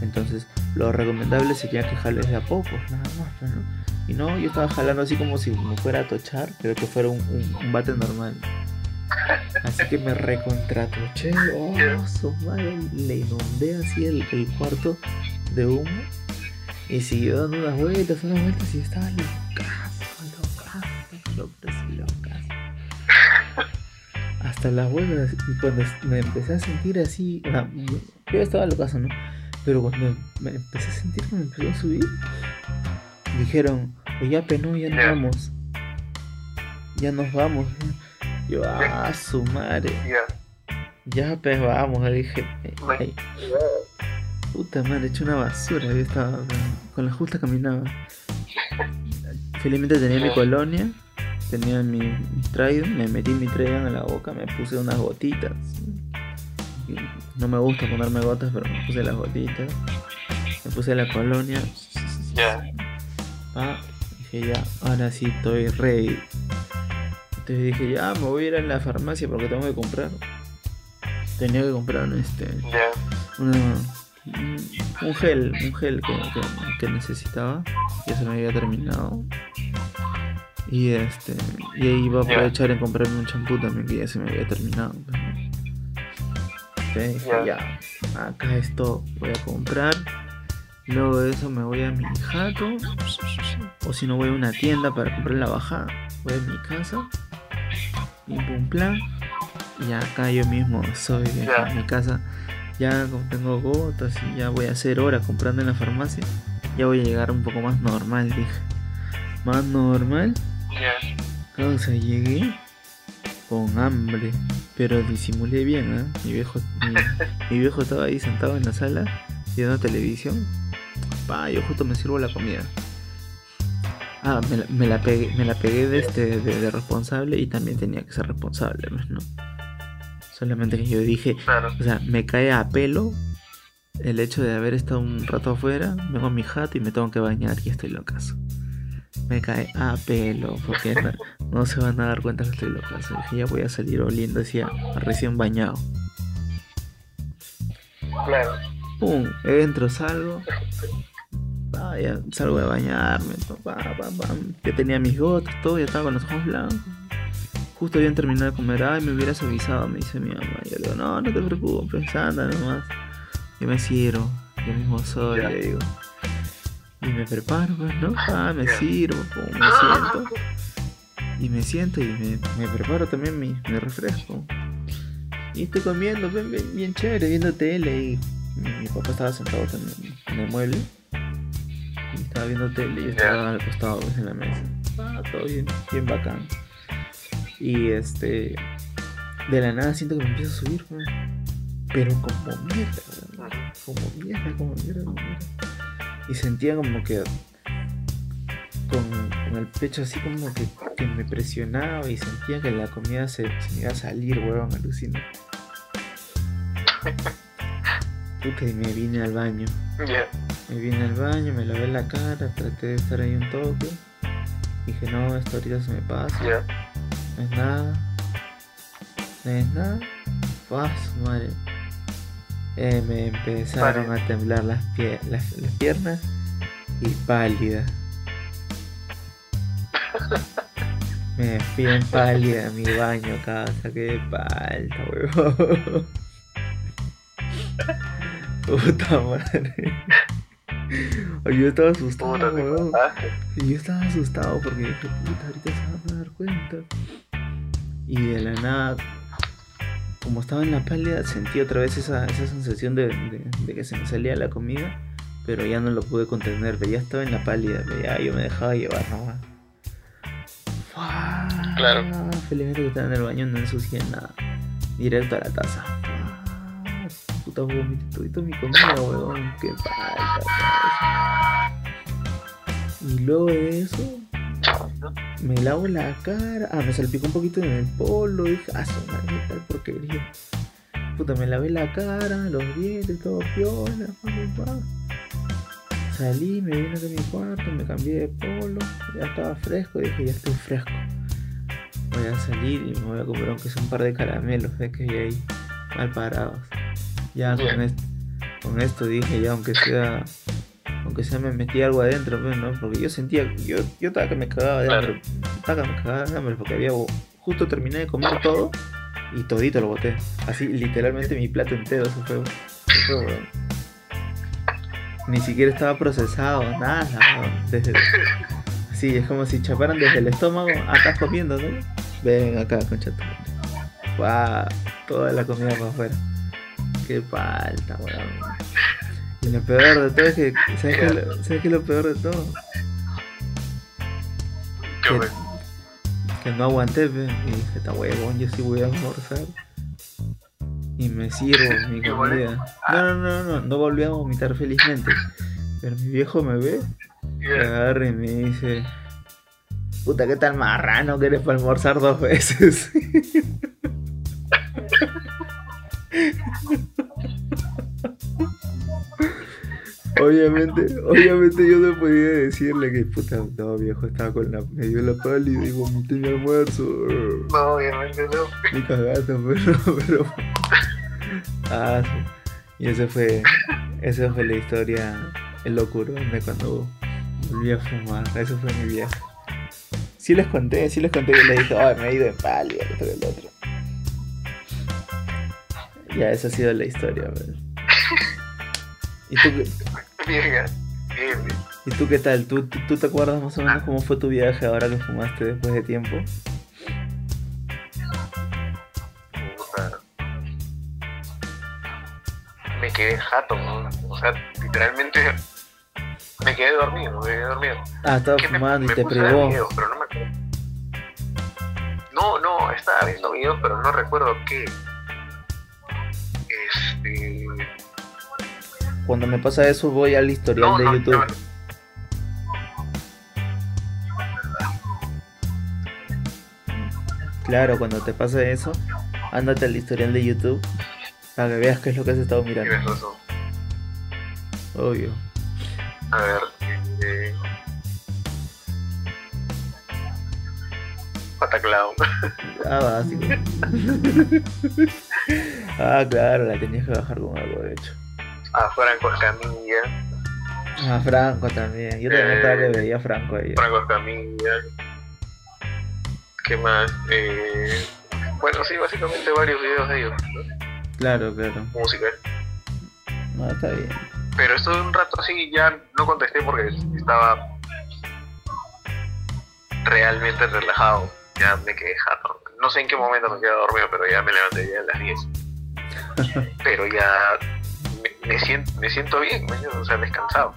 Entonces, lo recomendable sería que jales de a poco, nada más, pues, ¿no? Y no, yo estaba jalando así como si me fuera a tochar, pero que fuera un, un- bate normal. Así que me recontratoché, oh, su madre, le inundé así el, el cuarto de humo. Y siguió dando unas vueltas, unas vueltas y estaba locazo, locazo, locazo, locazo hasta las huevas y cuando me empecé a sentir así, yo estaba locazo, ¿no? Pero cuando me empecé a sentir que me empezó a subir, dijeron, oye, ya penó, ya nos vamos. Ya nos vamos. Yo, ah, su madre. Ya. Pues vamos, le dije. "Ay, puta madre, he hecho una basura. Yo estaba con, la justa caminaba. Felizmente tenía mi colonia, tenía mi, mi me metí mi Trident en la boca, me puse unas gotitas. No me gusta ponerme gotas, pero me puse las gotitas. Me puse la colonia. Ya. Ah, dije ya, ahora sí estoy ready. Entonces dije ya, me voy a ir a la farmacia porque tengo que comprar. Tenía que comprar un, este, Ya. una- un- gel, un gel que, que- que necesitaba. Ya se me había terminado. Y este, y ahí iba a aprovechar en comprarme un champú también que ya se me había terminado. pues, ¿no? Entonces dije Ya. ya, acá esto voy a comprar. Luego de eso me voy a mi jato. O si no voy a una tienda para comprar la bajada. Voy a mi casa. Pim pum plan. Y acá yo mismo soy Ya. en mi casa. Ya como tengo gotas y ya voy a hacer horas comprando en la farmacia. Ya voy a llegar un poco más normal, dije. Más normal. Ya. Causa, llegué con hambre, pero disimulé bien, ¿eh? Mi viejo, mi, mi viejo estaba ahí sentado en la sala viendo televisión. Pa, yo justo me sirvo la comida. Ah, me la, me la pegué, me la pegué de este de, de responsable y también tenía que ser responsable, pues, ¿no? Solamente que yo dije, Claro. o sea, me cae a pelo el hecho de haber estado un rato afuera, vengo a mi jato y me tengo que bañar y estoy locazo. Me cae a pelo, porque no, no se van a dar cuenta que estoy locazo. Dije, ya voy a salir oliendo así a, a recién bañado. Claro. Pum, entro, salgo. Ah, ya salgo de bañarme. pa, pa, pa, pa. Ya tenía mis gotas, todo, ya estaba con los ojos blancos. Justo habían terminado de comer, ay, me hubieras avisado, me dice mi mamá. Y yo le digo, no, no te preocupes, anda nomás. Yo me sirvo, yo mismo soy, Ya. le digo. Y me preparo, pues, ¿no? Ah, me Ya. sirvo, pum, me siento. Y me siento y me, me preparo también mi, mi refresco. Y estoy comiendo, bien, bien, bien chévere, viendo tele. Y mi, mi papá estaba sentado en, en el mueble. Y estaba viendo tele y yo estaba al costado pues, en la mesa. Ah, todo bien, bien bacán. Y este. De la nada siento que me empiezo a subir, pues. pero como mierda, como mierda, como mierda, como mierda. Y sentía como que con, con el pecho así como que, que me presionaba y sentía que la comida se, se me iba a salir, weón, alucina. Puta, y me vine al baño. Ya. Me vine al baño, me lavé la cara, traté de estar ahí un toque. Dije, no, esto ahorita se me pasa. Ya. No es nada. No es nada. Su madre. Eh, me empezaron a temblar las, pie- las, las piernas y pálida. Me fui en pálida mi baño casa, qué palta, huevón. Puta madre. Yo estaba asustado. Y yo estaba asustado porque dije, puta, ahorita se van a dar cuenta. Y de la nada, como estaba en la pálida, sentí otra vez esa, esa sensación de, de- de que se me salía la comida, pero ya no lo pude contener, ya estaba en la pálida, ya yo me dejaba llevar nomás. Claro. Felizmente que estaba en el baño, no ensucié nada. Directo a la taza. Puta, vomité todito mi comida, weón. Qué falta, Y luego de eso, me lavo la cara. Ah, me salpicó un poquito en el polo. Dije, ah, su madre, tal porquería. Puta, me lavé la cara, los dientes, todo piola. pa, pa, pa. Salí, me vine de mi cuarto, me cambié de polo. Ya estaba fresco. Dije, ya estoy fresco. Voy a salir y me voy a comprar aunque sea un par de caramelos de que hay ahí mal parados. Ya con, esto, con esto dije, ya aunque sea aunque sea me metí algo adentro, pues, ¿no? Porque yo sentía, yo, yo estaba que me cagaba de hambre, estaba que me cagaba de hambre porque había, justo terminé de comer todo y todito lo boté. Así, literalmente mi plato entero se fue. se fue. Ni siquiera estaba procesado, nada, weón. Desde, así, es como si chaparan desde el estómago, acá comiendo, ¿no? Ven acá, concha. Guau, toda la comida para afuera. Qué falta, weón. Y lo peor de todo es que, ¿sabes qué, es lo- ¿sabes qué es lo peor de todo? ¿Qué Que, no aguanté, pe, y dije, está huevón, yo sí voy a almorzar. Y me sirvo mi comida. No, no, no, no, no volví a vomitar felizmente. Pero mi viejo me ve, me agarra y me dice, puta, ¿qué tal marrano que eres para almorzar dos veces? Obviamente, obviamente yo no podía decirle que puta, no viejo, estaba con la, me dio la pálida y vomité mi almuerzo. No, obviamente no. Ni cagando, pero, pero. Ah, sí. Y esa fue, esa fue la historia, el locurón de cuando volví a fumar. Eso fue mi viaje. Sí les conté, sí les conté que le dije, ay, me he ido en pálida, esto y el otro. Ya, esa ha sido la historia. ¿Y tú, Bien, bien, bien. ¿Y tú qué tal? ¿Tú, tú, tú te acuerdas más o menos cómo fue tu viaje ahora que fumaste después de tiempo? Me quedé jato, ¿no? O sea, literalmente me quedé dormido, me quedé dormido. Ah, estaba ¿Qué me- fumando me y te privó. videos, pero no me. No, no, estaba viendo videos, pero no recuerdo qué. Cuando me pasa eso voy al historial No, de no, YouTube. no. Claro, cuando te pasa eso, ándate al historial de YouTube para que veas qué es lo que has estado ¿Qué mirando. ves eso? Obvio. A ver. Eh... Pataclown. Ah, básico. ah, claro, la tenías que bajar con algo, de hecho. Ah, Franco Escamilla. Ah, Franco también. Yo también Eh. estaba que veía a Franco ahí. Franco Escamilla. ¿Qué más? Eh... Bueno, sí, básicamente varios videos de ellos. ¿no? Claro, claro. Música. No, está bien. Pero estuve un rato así ya no contesté porque estaba realmente relajado. Ya me quedé jato. No sé en qué momento me quedé dormido, pero ya me levanté ya a las 10. pero ya me, siento, me siento bien, ¿me entiendes? o sea, descansado.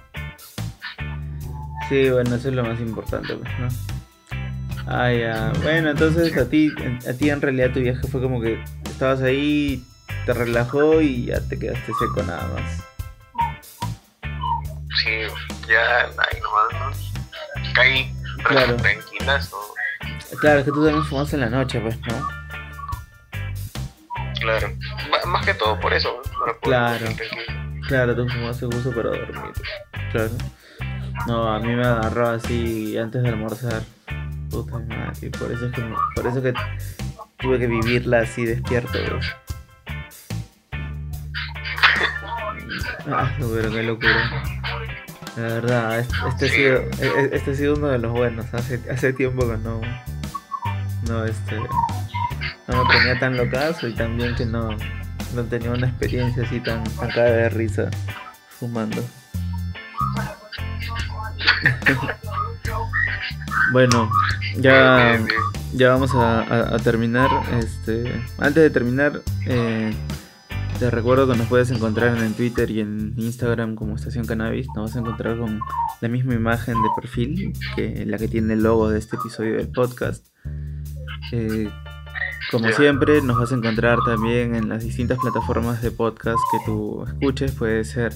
Sí, bueno, eso es lo más importante, pues, ¿no? Ah, ya. Bueno, entonces a ti, a ti en realidad tu viaje fue como que estabas ahí, te relajó y ya te quedaste seco nada más. Sí, ya ahí nomás, ¿no? Caí Claro. tranquilas, ¿no? Claro, es que tú también fumas en la noche, pues, ¿no? Claro. Más que todo por eso, ¿no? Para poder Claro. Claro, tú fumaste justo para dormir. Claro. No, a mí me agarró así antes de almorzar. Puta madre, y por eso es que, me- por eso que tuve que vivirla así despierto, pues. Ah, pero qué locura. La verdad, es- este, ha sido, e- e- este ha sido uno de los buenos. Hace, hace tiempo que no. No, este. No me ponía tan locazo y también que no, no tenía una experiencia así tan, cara de risa fumando. bueno, ya, ya vamos a, a- a terminar. Este, antes de terminar, eh, te recuerdo que nos puedes encontrar en Twitter y en Instagram como Estación Cannabis. Nos vas a encontrar con la misma imagen de perfil que la que tiene el logo de este episodio del podcast. Eh, como siempre, nos vas a encontrar también en las distintas plataformas de podcast que tú escuches. Puede ser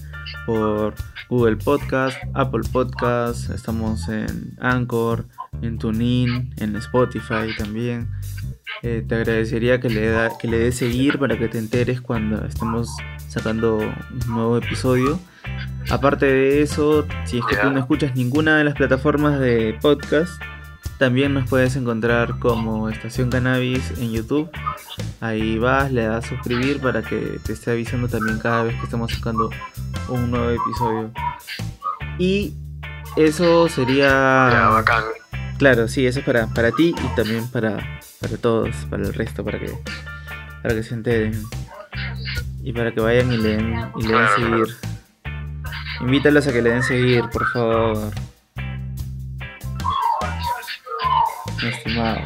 por Google Podcast, Apple Podcast, estamos en Anchor, en TuneIn, en Spotify también. Eh, te agradecería que le, da, que le des seguir para que te enteres cuando estemos sacando un nuevo episodio. Aparte de eso, si es que tú no escuchas ninguna de las plataformas de podcast, también nos puedes encontrar como Estación Cannabis en YouTube. Ahí vas, le das suscribir para que te esté avisando también cada vez que estamos sacando un nuevo episodio. Y eso Ya, sería... bacán. Claro, sí, eso es para, para ti y también para, para todos, para el resto, para que, para que se enteren. Y para que vayan y le den, y le den Claro, seguir. Invítalos a que le den seguir, por favor. Mi estimado.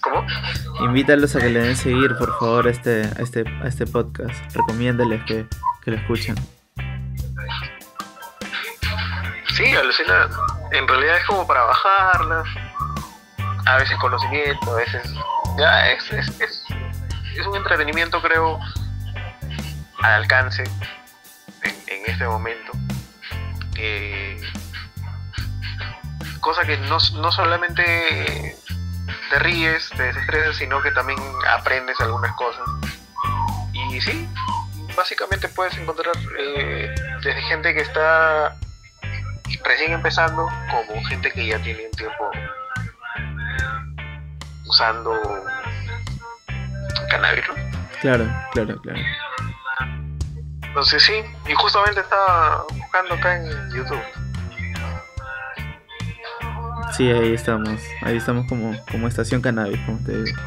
¿Cómo? Invítalos a que le den seguir, por favor, a este, a este, a este podcast. Recomiéndales que, que lo escuchen. Sí, alucina. En realidad es como para bajarlas. A veces conocimiento, a veces. Ya, es, es, es, es un entretenimiento, creo, al alcance en, en este momento. Eh, cosa que no, no solamente te ríes, te desestresas, sino que también aprendes algunas cosas. Y sí, básicamente puedes encontrar eh, desde gente que está recién empezando como gente que ya tiene un tiempo usando cannabis, ¿no? Claro, claro, claro. Entonces sí, y justamente estaba buscando acá en YouTube. Sí, ahí estamos. Ahí estamos como, como estación cannabis, como te digo.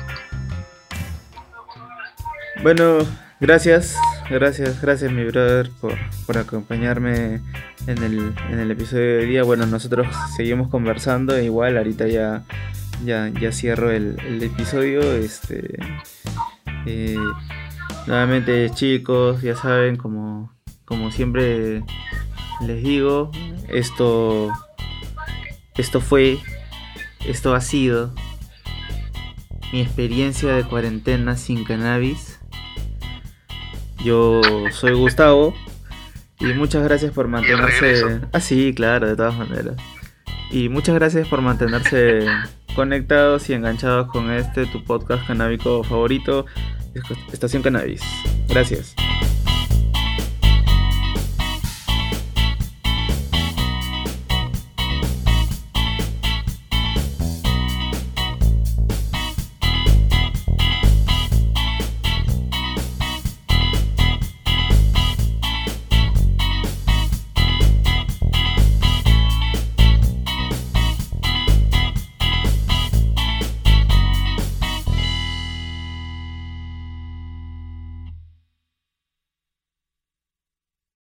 Bueno, gracias. Gracias, gracias mi brother por, por acompañarme en el, en el episodio de día. Bueno, nosotros seguimos conversando. Igual ahorita ya, ya, ya cierro el, el episodio. Este, eh, nuevamente chicos, ya saben, como, como siempre les digo, esto esto fue, esto ha sido mi experiencia de cuarentena sin cannabis. Yo soy Gustavo y muchas gracias por mantenerse. Ah, sí, claro, de todas maneras. Y muchas gracias por mantenerse conectados y enganchados con este tu podcast canábico favorito, Estación Cannabis. Gracias.